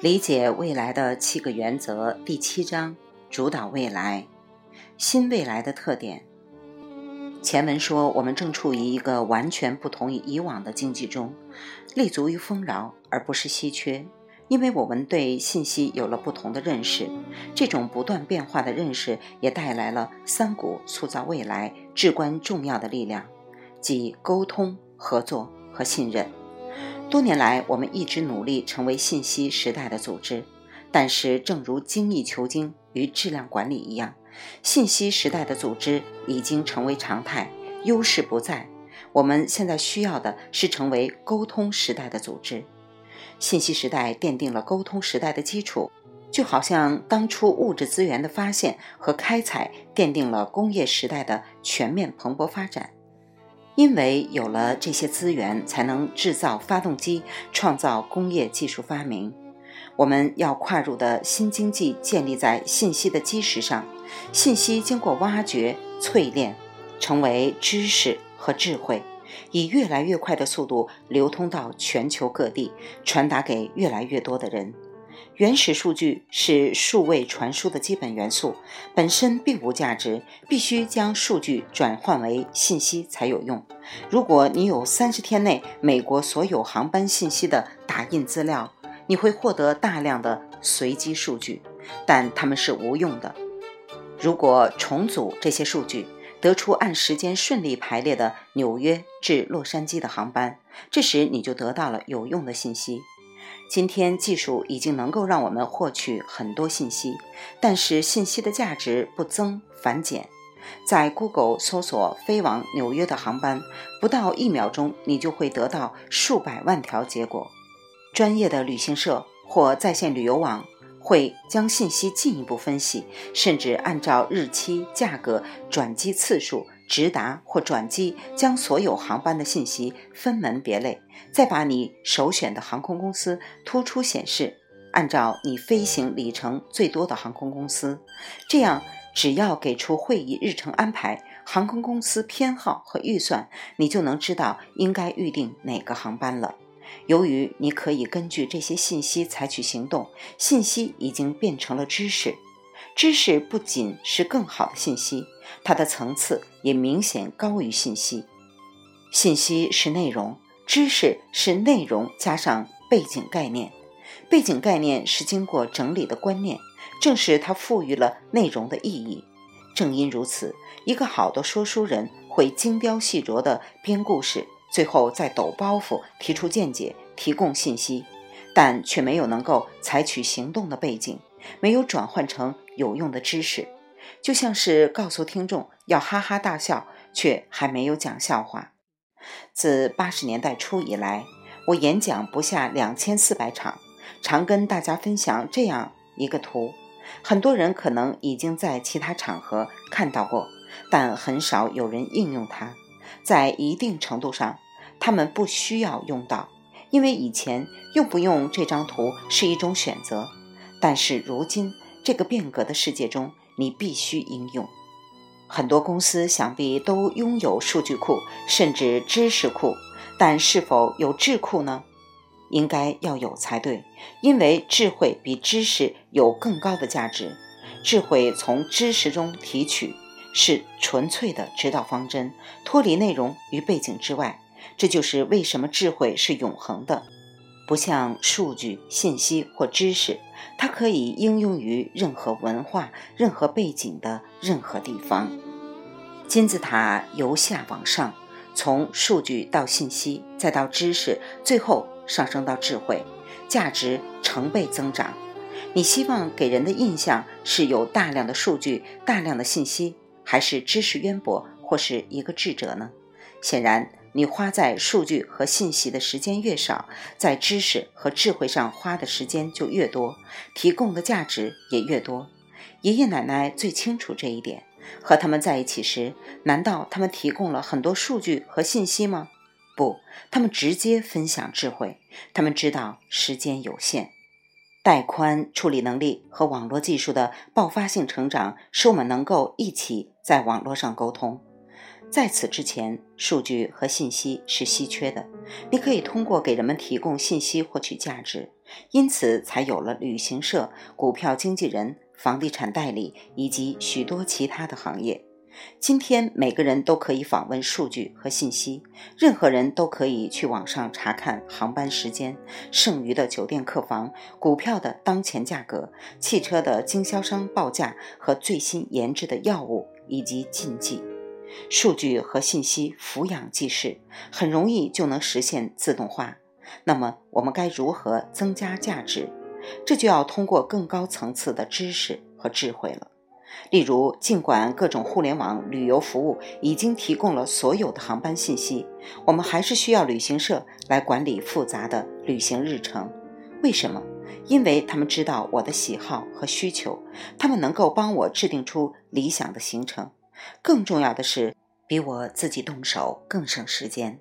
理解未来的七个原则第七章：主导未来，新未来的特点。前文说，我们正处于一个完全不同于以往的经济中，立足于丰饶而不是稀缺，因为我们对信息有了不同的认识。这种不断变化的认识也带来了三股塑造未来至关重要的力量，即沟通、合作和信任。多年来，我们一直努力成为信息时代的组织，但是，正如精益求精与质量管理一样，信息时代的组织已经成为常态，优势不在。我们现在需要的是成为沟通时代的组织。信息时代奠定了沟通时代的基础，就好像当初物质资源的发现和开采奠定了工业时代的全面蓬勃发展。因为有了这些资源，才能制造发动机，创造工业技术发明。我们要跨入的新经济建立在信息的基石上，信息经过挖掘、淬炼，成为知识和智慧，以越来越快的速度流通到全球各地，传达给越来越多的人。原始数据是数位传输的基本元素，本身并无价值，必须将数据转换为信息才有用。如果你有三十天内美国所有航班信息的打印资料，你会获得大量的随机数据，但它们是无用的。如果重组这些数据，得出按时间顺利排列的纽约至洛杉矶的航班，这时你就得到了有用的信息。今天技术已经能够让我们获取很多信息，但是信息的价值不增反减。在 Google 搜索飞往纽约的航班，不到一秒钟，你就会得到数百万条结果。专业的旅行社或在线旅游网会将信息进一步分析，甚至按照日期、价格、转机次数。直达或转机，将所有航班的信息分门别类，再把你首选的航空公司突出显示，按照你飞行里程最多的航空公司。这样，只要给出会议日程安排、航空公司偏好和预算，你就能知道应该预定哪个航班了。由于你可以根据这些信息采取行动，信息已经变成了知识。知识不仅是更好的信息，它的层次也明显高于信息。信息是内容，知识是内容加上背景概念。背景概念是经过整理的观念，正是它赋予了内容的意义。正因如此，一个好的说书人会精雕细琢地编故事，最后再抖包袱，提出见解，提供信息，但却没有能够采取行动的背景。没有转换成有用的知识，就像是告诉听众要哈哈大笑，却还没有讲笑话。自八十年代初以来，我演讲不下两千四百场，常跟大家分享这样一个图。很多人可能已经在其他场合看到过，但很少有人应用它。在一定程度上，他们不需要用到，因为以前用不用这张图是一种选择。但是如今这个变革的世界中，你必须应用。很多公司想必都拥有数据库，甚至知识库，但是否有智库呢？应该要有才对，因为智慧比知识有更高的价值。智慧从知识中提取，是纯粹的指导方针，脱离内容与背景之外。这就是为什么智慧是永恒的。不像数据、信息或知识，它可以应用于任何文化、任何背景的任何地方。金字塔由下往上，从数据到信息，再到知识，最后上升到智慧，价值成倍增长。你希望给人的印象是有大量的数据、大量的信息，还是知识渊博或是一个智者呢？显然。你花在数据和信息的时间越少，在知识和智慧上花的时间就越多，提供的价值也越多。爷爷奶奶最清楚这一点。和他们在一起时，难道他们提供了很多数据和信息吗？不，他们直接分享智慧。他们知道时间有限，带宽处理能力和网络技术的爆发性成长，使我们能够一起在网络上沟通。在此之前，数据和信息是稀缺的。你可以通过给人们提供信息获取价值，因此才有了旅行社、股票经纪人、房地产代理以及许多其他的行业。今天每个人都可以访问数据和信息，任何人都可以去网上查看航班时间、剩余的酒店客房、股票的当前价格、汽车的经销商报价和最新研制的药物以及禁忌。数据和信息俯仰即是，很容易就能实现自动化。那么我们该如何增加价值？这就要通过更高层次的知识和智慧了。例如，尽管各种互联网旅游服务已经提供了所有的航班信息，我们还是需要旅行社来管理复杂的旅行日程。为什么？因为他们知道我的喜好和需求，他们能够帮我制定出理想的行程。更重要的是，比我自己动手更省时间。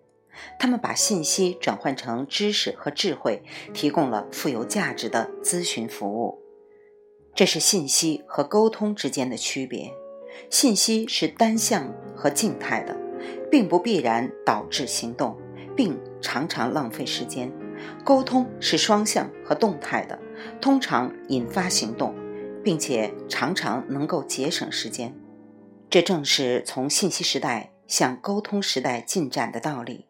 他们把信息转换成知识和智慧，提供了富有价值的咨询服务。这是信息和沟通之间的区别。信息是单向和静态的，并不必然导致行动，并常常浪费时间；沟通是双向和动态的，通常引发行动，并且常常能够节省时间。这正是从信息时代向沟通时代进展的道理。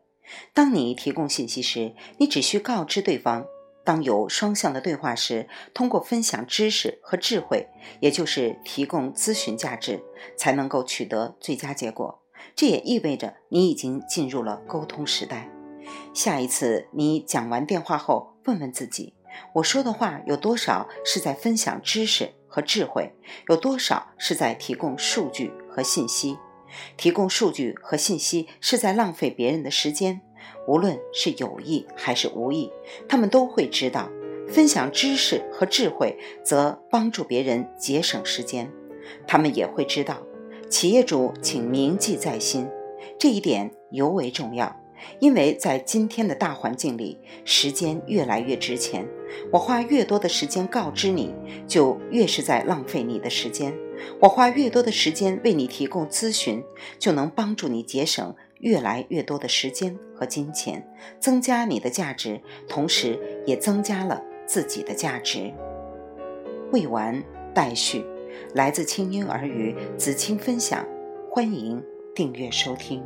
当你提供信息时，你只需告知对方。当有双向的对话时，通过分享知识和智慧，也就是提供咨询价值，才能够取得最佳结果。这也意味着你已经进入了沟通时代。下一次你讲完电话后，问问自己：我说的话有多少是在分享知识和智慧？有多少是在提供数据和信息？提供数据和信息是在浪费别人的时间。无论是有意还是无意，他们都会知道，分享知识和智慧则帮助别人节省时间。他们也会知道，企业主请铭记在心，这一点尤为重要，因为在今天的大环境里，时间越来越值钱。我花越多的时间告知你，就越是在浪费你的时间；我花越多的时间为你提供咨询，就能帮助你节省。越来越多的时间和金钱，增加你的价值，同时也增加了自己的价值。未完待续，来自清音儿语子青分享，欢迎订阅收听。